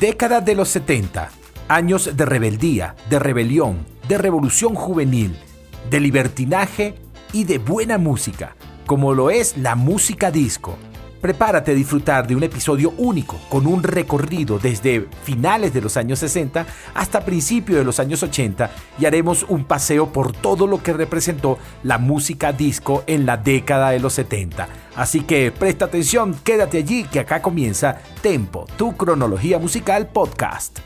Década de los 70. Años de rebeldía, de rebelión, de revolución juvenil, de libertinaje y de buena música, como lo es la música disco. Prepárate a disfrutar de un episodio único, con un recorrido desde finales de los años 60 hasta principios de los años 80 y haremos un paseo por todo lo que representó la música disco en la década de los 70. Así que presta atención, quédate allí que acá comienza Tempo, tu cronología musical podcast.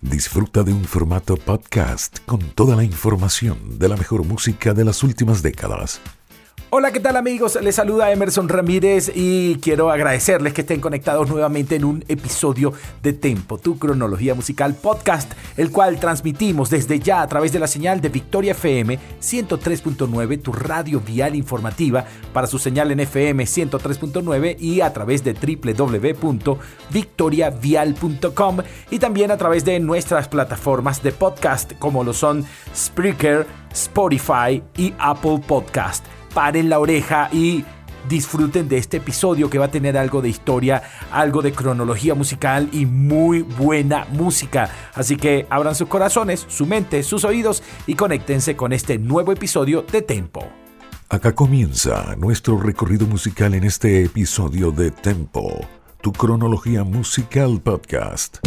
Disfruta de un formato podcast con toda la información de la mejor música de las últimas décadas. Hola, ¿qué tal amigos? Les saluda Emerson Ramírez y quiero agradecerles que estén conectados nuevamente en un episodio de Tempo, tu cronología musical podcast, el cual transmitimos desde ya a través de la señal de Victoria FM 103.9, tu radio vial informativa, para su señal en FM 103.9 y a través de www.victoriavial.com y también a través de nuestras plataformas de podcast como lo son Spreaker, Spotify y Apple Podcast paren la oreja y disfruten de este episodio que va a tener algo de historia, algo de cronología musical y muy buena música. Así que abran sus corazones, su mente, sus oídos y conéctense con este nuevo episodio de Tempo. Acá comienza nuestro recorrido musical en este episodio de Tempo, tu cronología musical podcast.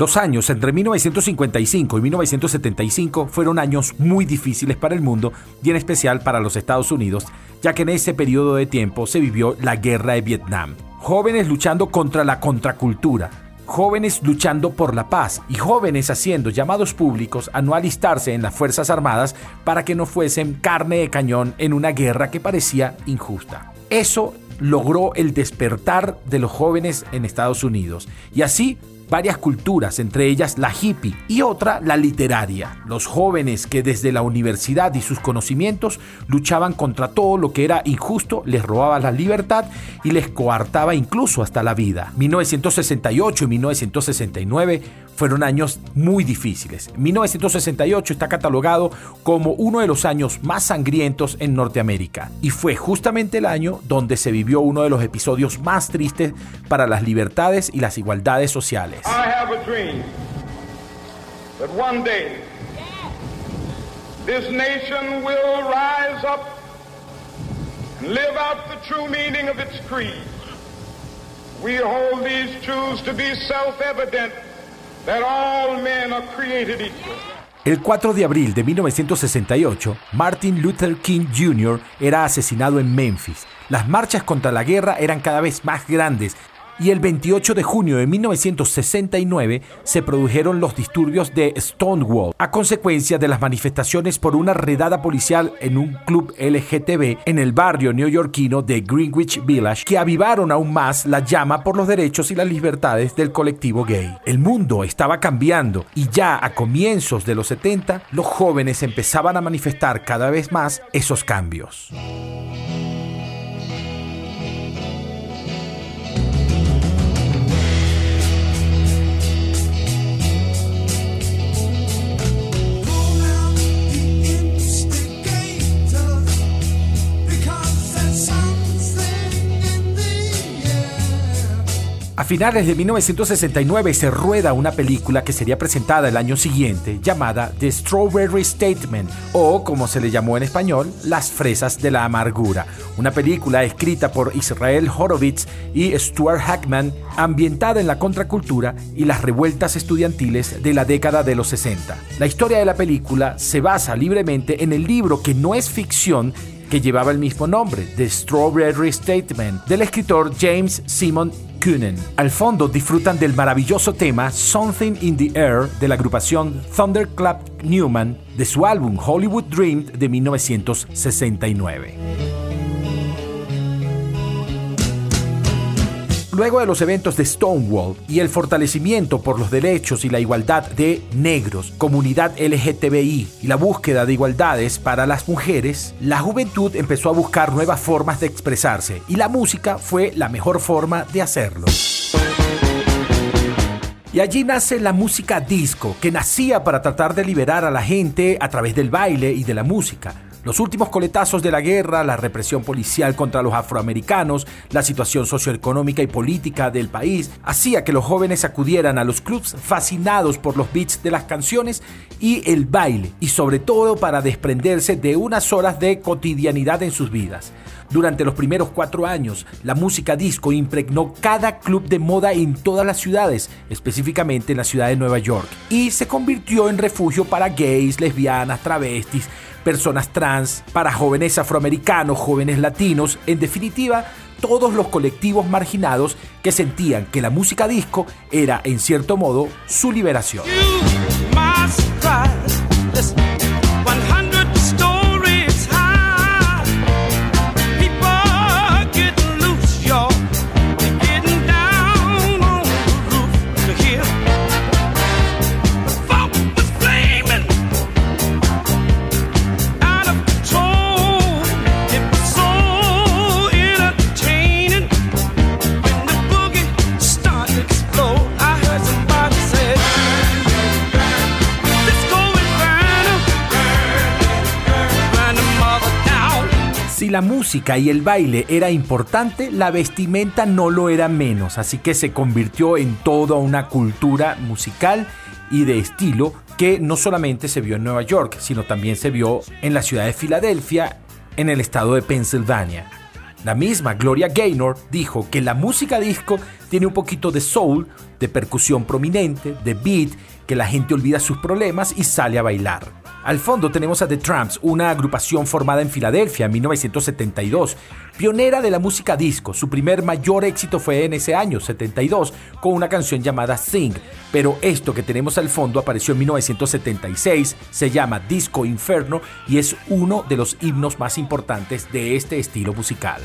Los años entre 1955 y 1975 fueron años muy difíciles para el mundo y en especial para los Estados Unidos, ya que en ese periodo de tiempo se vivió la guerra de Vietnam. Jóvenes luchando contra la contracultura, jóvenes luchando por la paz y jóvenes haciendo llamados públicos a no alistarse en las Fuerzas Armadas para que no fuesen carne de cañón en una guerra que parecía injusta. Eso logró el despertar de los jóvenes en Estados Unidos y así varias culturas, entre ellas la hippie y otra la literaria. Los jóvenes que desde la universidad y sus conocimientos luchaban contra todo lo que era injusto, les robaba la libertad y les coartaba incluso hasta la vida. 1968 y 1969 fueron años muy difíciles. 1968 está catalogado como uno de los años más sangrientos en Norteamérica y fue justamente el año donde se vivió uno de los episodios más tristes para las libertades y las igualdades sociales. This nation will rise up and live out the true meaning of its creed. We hold these truths to be self-evident el 4 de abril de 1968, Martin Luther King Jr. era asesinado en Memphis. Las marchas contra la guerra eran cada vez más grandes y el 28 de junio de 1969 se produjeron los disturbios de Stonewall a consecuencia de las manifestaciones por una redada policial en un club LGTB en el barrio neoyorquino de Greenwich Village que avivaron aún más la llama por los derechos y las libertades del colectivo gay. El mundo estaba cambiando y ya a comienzos de los 70 los jóvenes empezaban a manifestar cada vez más esos cambios. Finales de 1969 se rueda una película que sería presentada el año siguiente llamada The Strawberry Statement o como se le llamó en español, Las Fresas de la Amargura, una película escrita por Israel Horowitz y Stuart Hackman ambientada en la contracultura y las revueltas estudiantiles de la década de los 60. La historia de la película se basa libremente en el libro que no es ficción que llevaba el mismo nombre, The Strawberry Statement, del escritor James Simon Al fondo disfrutan del maravilloso tema Something in the Air de la agrupación Thunderclap Newman de su álbum Hollywood Dream de 1969. Luego de los eventos de Stonewall y el fortalecimiento por los derechos y la igualdad de negros, comunidad LGTBI y la búsqueda de igualdades para las mujeres, la juventud empezó a buscar nuevas formas de expresarse y la música fue la mejor forma de hacerlo. Y allí nace la música disco, que nacía para tratar de liberar a la gente a través del baile y de la música Los últimos coletazos de la guerra, la represión policial contra los afroamericanos, la situación socioeconómica y política del país, hacía que los jóvenes acudieran a los clubs fascinados por los beats de las canciones y el baile, y sobre todo para desprenderse de unas horas de cotidianidad en sus vidas. Durante los primeros cuatro años, la música disco impregnó cada club de moda en todas las ciudades, específicamente en la ciudad de Nueva York, y se convirtió en refugio para gays, lesbianas, travestis, personas trans, para jóvenes afroamericanos, jóvenes latinos, en definitiva, todos los colectivos marginados que sentían que la música disco era, en cierto modo, su liberación. La música y el baile era importante, la vestimenta no lo era menos, así que se convirtió en toda una cultura musical y de estilo que no solamente se vio en Nueva York, sino también se vio en la ciudad de Filadelfia, en el estado de Pensilvania. La misma Gloria Gaynor dijo que la música disco tiene un poquito de soul, de percusión prominente, de beat, que la gente olvida sus problemas y sale a bailar. Al fondo tenemos a The Tramps, una agrupación formada en Filadelfia en 1972, pionera de la música disco. Su primer mayor éxito fue en ese año, 72, con una canción llamada Sing, pero esto que tenemos al fondo apareció en 1976, se llama Disco Inferno y es uno de los himnos más importantes de este estilo musical.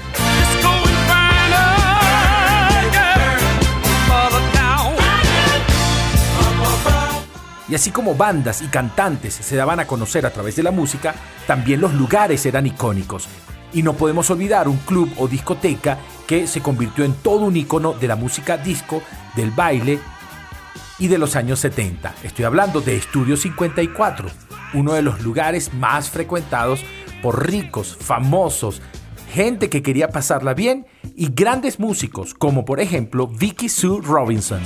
Y así como bandas y cantantes se daban a conocer a través de la música, también los lugares eran icónicos. Y no podemos olvidar un club o discoteca que se convirtió en todo un icono de la música disco, del baile y de los años 70. Estoy hablando de Estudio 54, uno de los lugares más frecuentados por ricos, famosos, gente que quería pasarla bien y grandes músicos como por ejemplo Vicky Sue Robinson.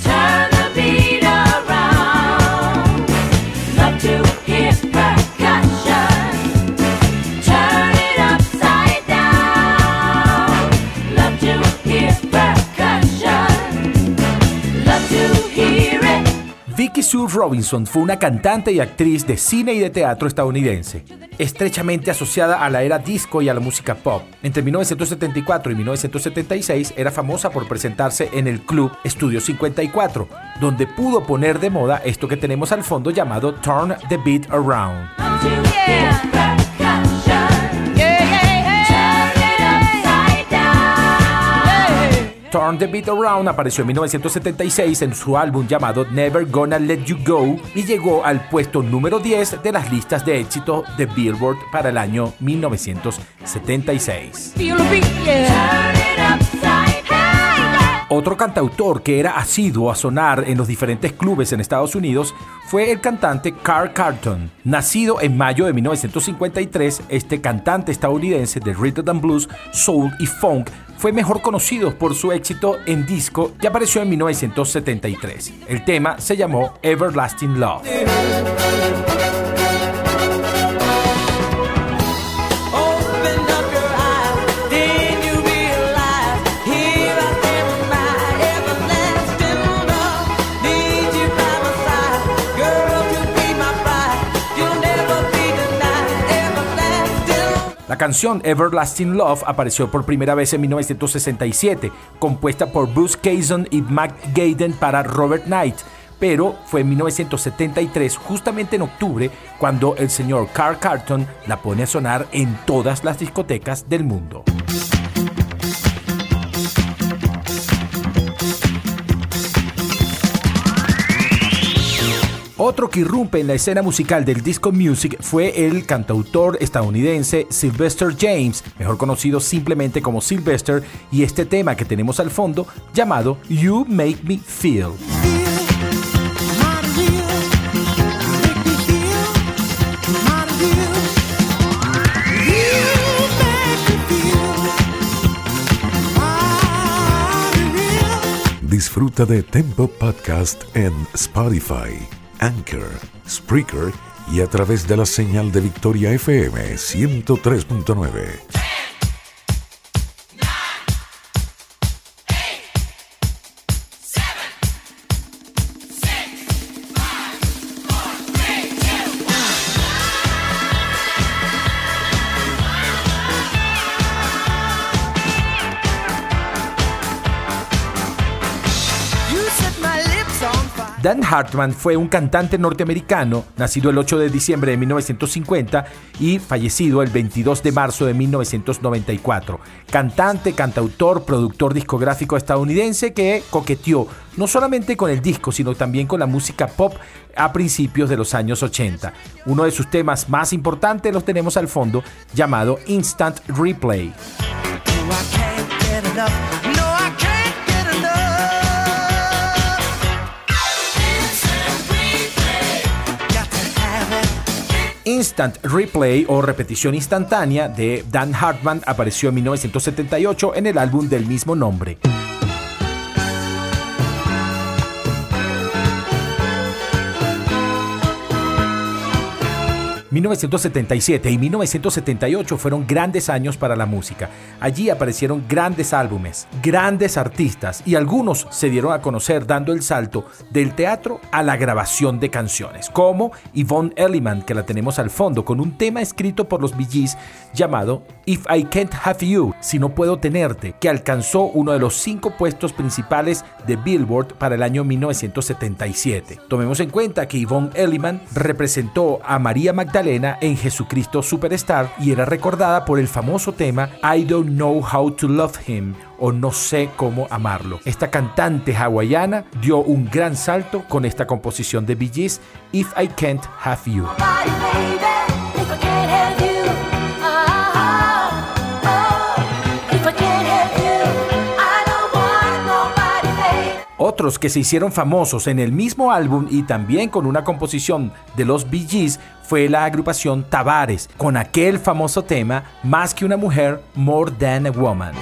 Vicky Sue Robinson fue una cantante y actriz de cine y de teatro estadounidense, estrechamente asociada a la era disco y a la música pop. Entre 1974 y 1976 era famosa por presentarse en el club Studio 54, donde pudo poner de moda esto que tenemos al fondo llamado Turn the Beat Around. Turn the Beat Around apareció en 1976 en su álbum llamado Never Gonna Let You Go y llegó al puesto número 10 de las listas de éxito de Billboard para el año 1976. Otro cantautor que era asiduo a sonar en los diferentes clubes en Estados Unidos fue el cantante Carl Carlton. Nacido en mayo de 1953, este cantante estadounidense de rhythm and blues, soul y funk fue mejor conocido por su éxito en disco y apareció en 1973. El tema se llamó Everlasting Love. Canción Everlasting Love apareció por primera vez en 1967, compuesta por Bruce Kazon y Mac Gaiden para Robert Knight, pero fue en 1973, justamente en octubre, cuando el señor Carl Carton la pone a sonar en todas las discotecas del mundo. Otro que irrumpe en la escena musical del disco music fue el cantautor estadounidense Sylvester James, mejor conocido simplemente como Sylvester, y este tema que tenemos al fondo llamado You Make Me Feel. Disfruta de Tempo Podcast en Spotify. Anchor, Spreaker y a través de la señal de Victoria FM 103.9. Hartman fue un cantante norteamericano, nacido el 8 de diciembre de 1950 y fallecido el 22 de marzo de 1994. Cantante, cantautor, productor discográfico estadounidense que coqueteó no solamente con el disco, sino también con la música pop a principios de los años 80. Uno de sus temas más importantes los tenemos al fondo, llamado Instant Replay. Instant Replay o repetición instantánea de Dan Hartman apareció en 1978 en el álbum del mismo nombre. 1977 y 1978 fueron grandes años para la música. Allí aparecieron grandes álbumes, grandes artistas y algunos se dieron a conocer dando el salto del teatro a la grabación de canciones, como Yvonne Elliman, que la tenemos al fondo, con un tema escrito por los Bee Gees llamado If I Can't Have You, si no puedo tenerte, que alcanzó uno de los cinco puestos principales de Billboard para el año 1977. Tomemos en cuenta que Yvonne Elliman representó a María Magdalena en Jesucristo Superstar y era recordada por el famoso tema I Don't Know How to Love Him o No sé cómo amarlo. Esta cantante hawaiana dio un gran salto con esta composición de Bee Gees, If I Can't Have You. Otros que se hicieron famosos en el mismo álbum y también con una composición de los Bee Gees fue la agrupación Tavares, con aquel famoso tema Más que una mujer, More Than a Woman.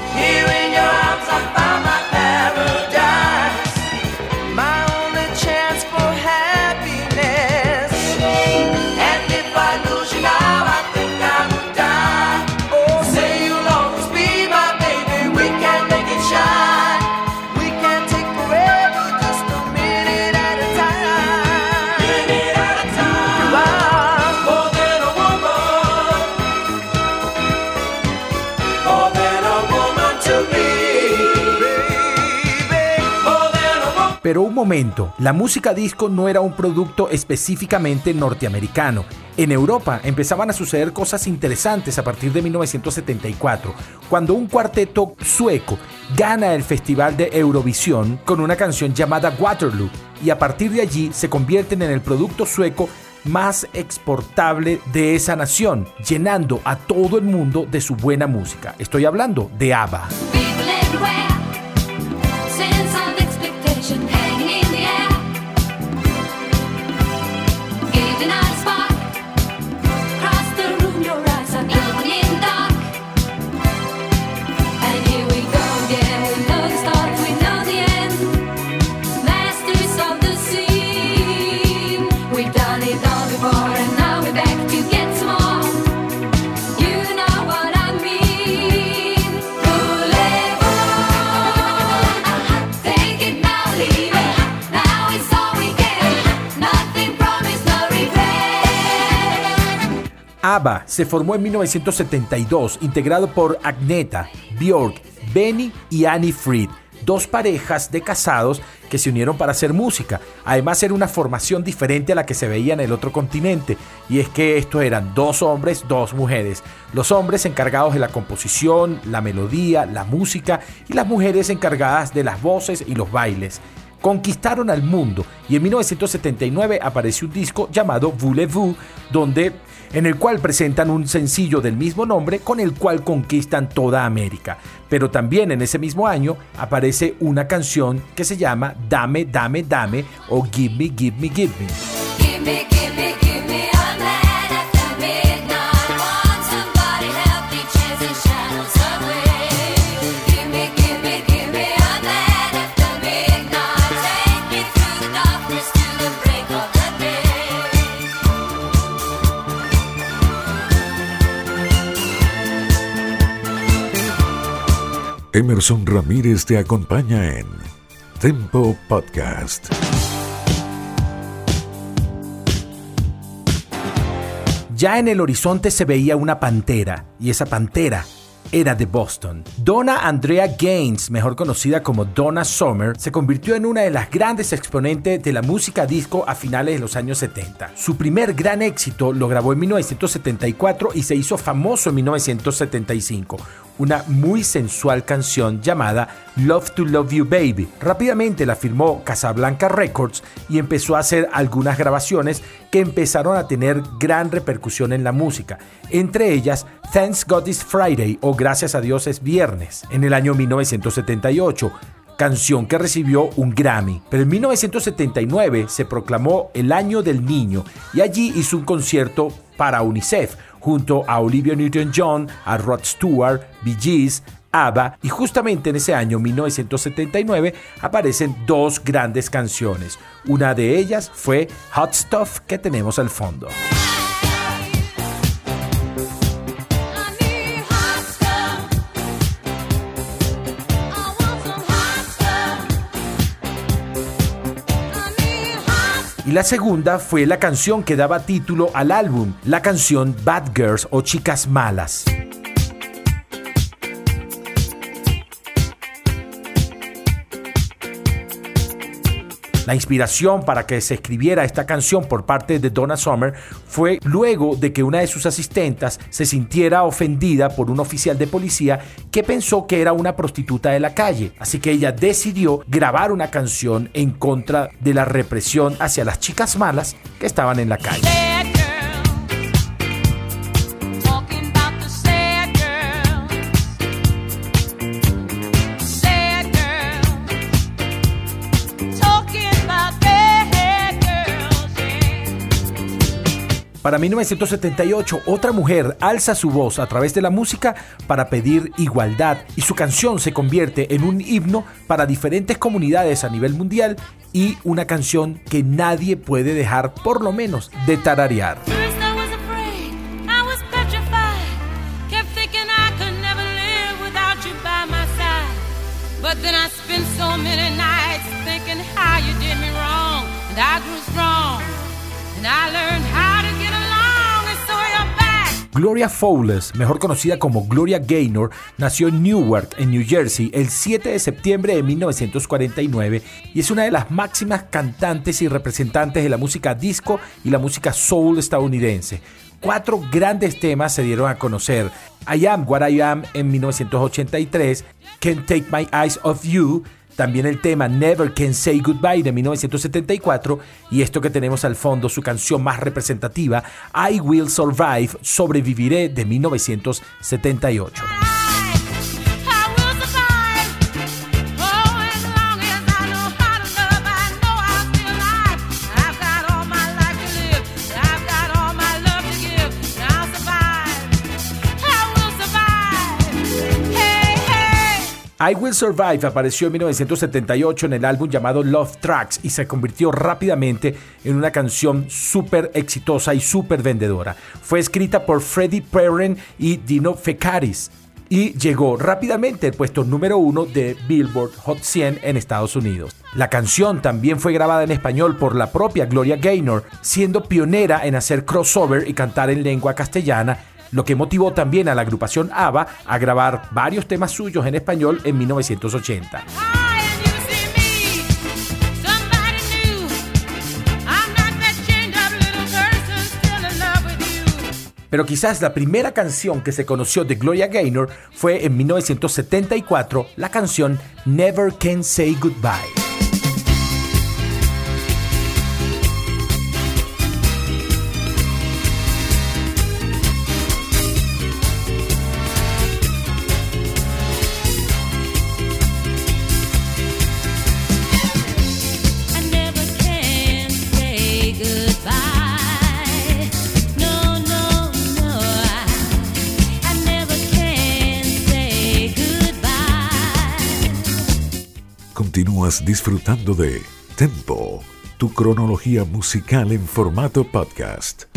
Momento, la música disco no era un producto específicamente norteamericano. En Europa empezaban a suceder cosas interesantes a partir de 1974, cuando un cuarteto sueco gana el Festival de Eurovisión con una canción llamada Waterloo, y a partir de allí se convierten en el producto sueco más exportable de esa nación, llenando a todo el mundo de su buena música. Estoy hablando de ABBA. ABBA se formó en 1972, integrado por Agneta, Björk, Benny y Annie Fried, dos parejas de casados que se unieron para hacer música. Además era una formación diferente a la que se veía en el otro continente, y es que estos eran dos hombres, dos mujeres. Los hombres encargados de la composición, la melodía, la música, y las mujeres encargadas de las voces y los bailes conquistaron al mundo y en 1979 apareció un disco llamado Voulez-vous, donde en el cual presentan un sencillo del mismo nombre con el cual conquistan toda América. Pero también en ese mismo año aparece una canción que se llama Dame, Dame, Dame o Give Me, Give Me, Give Me. Emerson Ramírez te acompaña en Tempo Podcast. Ya en el horizonte se veía una pantera, y esa pantera era de Boston. Donna Andrea Gaines, mejor conocida como Donna Summer, se convirtió en una de las grandes exponentes de la música disco a finales de los años 70. Su primer gran éxito lo grabó en 1974 y se hizo famoso en 1975 una muy sensual canción llamada Love to Love You Baby. Rápidamente la firmó Casablanca Records y empezó a hacer algunas grabaciones que empezaron a tener gran repercusión en la música, entre ellas Thanks God is Friday o Gracias a Dios es Viernes, en el año 1978 canción que recibió un Grammy. Pero en 1979 se proclamó el Año del Niño y allí hizo un concierto para UNICEF junto a Olivia Newton-John, a Rod Stewart, Bee Gees, ABBA y justamente en ese año 1979 aparecen dos grandes canciones. Una de ellas fue Hot Stuff que tenemos al fondo. Y la segunda fue la canción que daba título al álbum, la canción Bad Girls o Chicas Malas. La inspiración para que se escribiera esta canción por parte de Donna Summer fue luego de que una de sus asistentas se sintiera ofendida por un oficial de policía que pensó que era una prostituta de la calle. Así que ella decidió grabar una canción en contra de la represión hacia las chicas malas que estaban en la calle. Para 1978, otra mujer alza su voz a través de la música para pedir igualdad y su canción se convierte en un himno para diferentes comunidades a nivel mundial y una canción que nadie puede dejar por lo menos de tararear. Gloria Fowles, mejor conocida como Gloria Gaynor, nació en Newark, en New Jersey, el 7 de septiembre de 1949 y es una de las máximas cantantes y representantes de la música disco y la música soul estadounidense. Cuatro grandes temas se dieron a conocer. I Am What I Am en 1983, Can't Take My Eyes Off You también el tema Never Can Say Goodbye de 1974 y esto que tenemos al fondo, su canción más representativa, I Will Survive, Sobreviviré de 1978. I Will Survive apareció en 1978 en el álbum llamado Love Tracks y se convirtió rápidamente en una canción súper exitosa y súper vendedora. Fue escrita por Freddie Perren y Dino Fecaris y llegó rápidamente al puesto número uno de Billboard Hot 100 en Estados Unidos. La canción también fue grabada en español por la propia Gloria Gaynor, siendo pionera en hacer crossover y cantar en lengua castellana lo que motivó también a la agrupación ABBA a grabar varios temas suyos en español en 1980. Pero quizás la primera canción que se conoció de Gloria Gaynor fue en 1974, la canción Never Can Say Goodbye. Disfrutando de Tempo, tu cronología musical en formato podcast.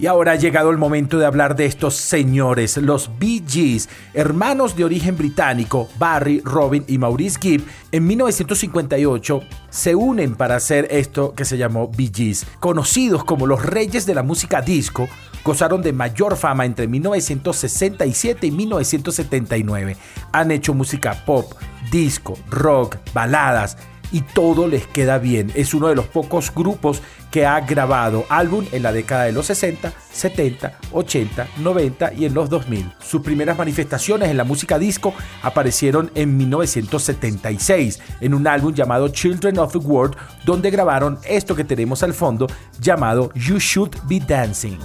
Y ahora ha llegado el momento de hablar de estos señores, los Bee Gees, hermanos de origen británico, Barry, Robin y Maurice Gibb, en 1958 se unen para hacer esto que se llamó Bee Gees. Conocidos como los reyes de la música disco, gozaron de mayor fama entre 1967 y 1979. Han hecho música pop, disco, rock, baladas, y todo les queda bien. Es uno de los pocos grupos que ha grabado álbum en la década de los 60, 70, 80, 90 y en los 2000. Sus primeras manifestaciones en la música disco aparecieron en 1976 en un álbum llamado Children of the World donde grabaron esto que tenemos al fondo llamado You Should Be Dancing.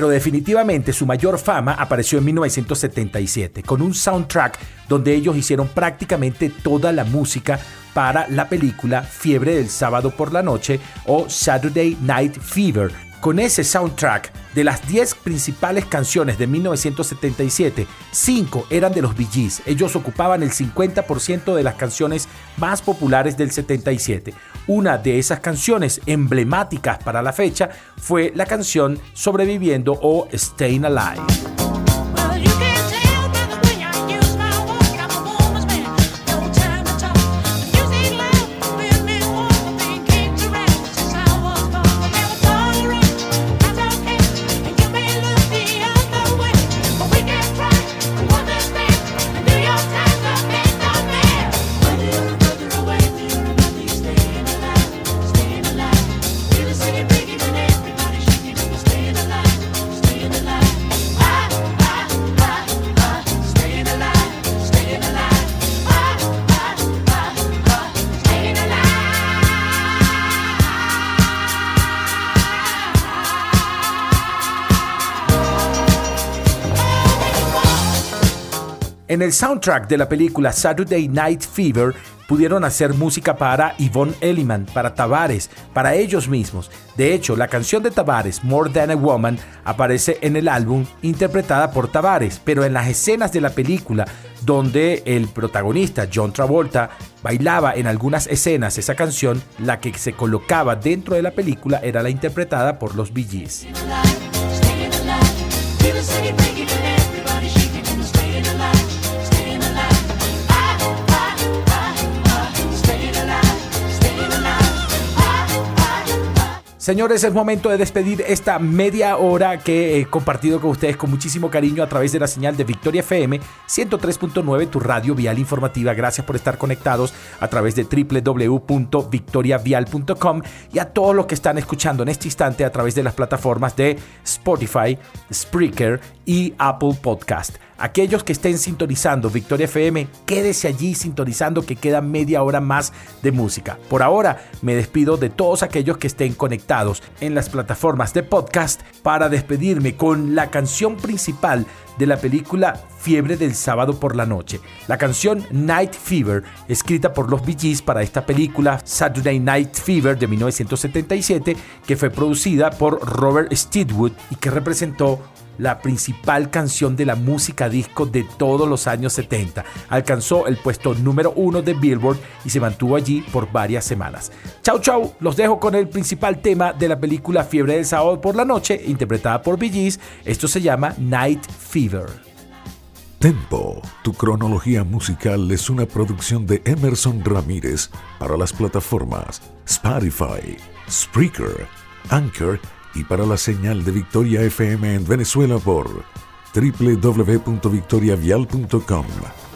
Pero definitivamente su mayor fama apareció en 1977 con un soundtrack donde ellos hicieron prácticamente toda la música para la película Fiebre del sábado por la noche o Saturday Night Fever, con ese soundtrack, de las 10 principales canciones de 1977, 5 eran de los Bee Gees. Ellos ocupaban el 50% de las canciones más populares del 77. Una de esas canciones emblemáticas para la fecha fue la canción Sobreviviendo o Staying Alive. En el soundtrack de la película Saturday Night Fever pudieron hacer música para Yvonne Elliman, para Tavares, para ellos mismos. De hecho, la canción de Tavares, More Than a Woman, aparece en el álbum interpretada por Tavares, pero en las escenas de la película donde el protagonista, John Travolta, bailaba en algunas escenas esa canción, la que se colocaba dentro de la película era la interpretada por los Bee Gees. Señores, es momento de despedir esta media hora que he compartido con ustedes con muchísimo cariño a través de la señal de Victoria FM 103.9, tu radio vial informativa. Gracias por estar conectados a través de www.victoriavial.com y a todos los que están escuchando en este instante a través de las plataformas de Spotify, Spreaker y Apple Podcast. Aquellos que estén sintonizando Victoria FM, quédese allí sintonizando que queda media hora más de música. Por ahora me despido de todos aquellos que estén conectados en las plataformas de podcast para despedirme con la canción principal de la película Fiebre del sábado por la noche. La canción Night Fever, escrita por los Bee Gees para esta película Saturday Night Fever de 1977, que fue producida por Robert Steedwood y que representó la principal canción de la música disco de todos los años 70. Alcanzó el puesto número uno de Billboard y se mantuvo allí por varias semanas. Chau chau, los dejo con el principal tema de la película Fiebre del sábado por la noche, interpretada por Bee Gees. Esto se llama Night Fever. Tempo, tu cronología musical es una producción de Emerson Ramírez para las plataformas Spotify, Spreaker, Anchor y para la señal de Victoria FM en Venezuela por www.victoriavial.com.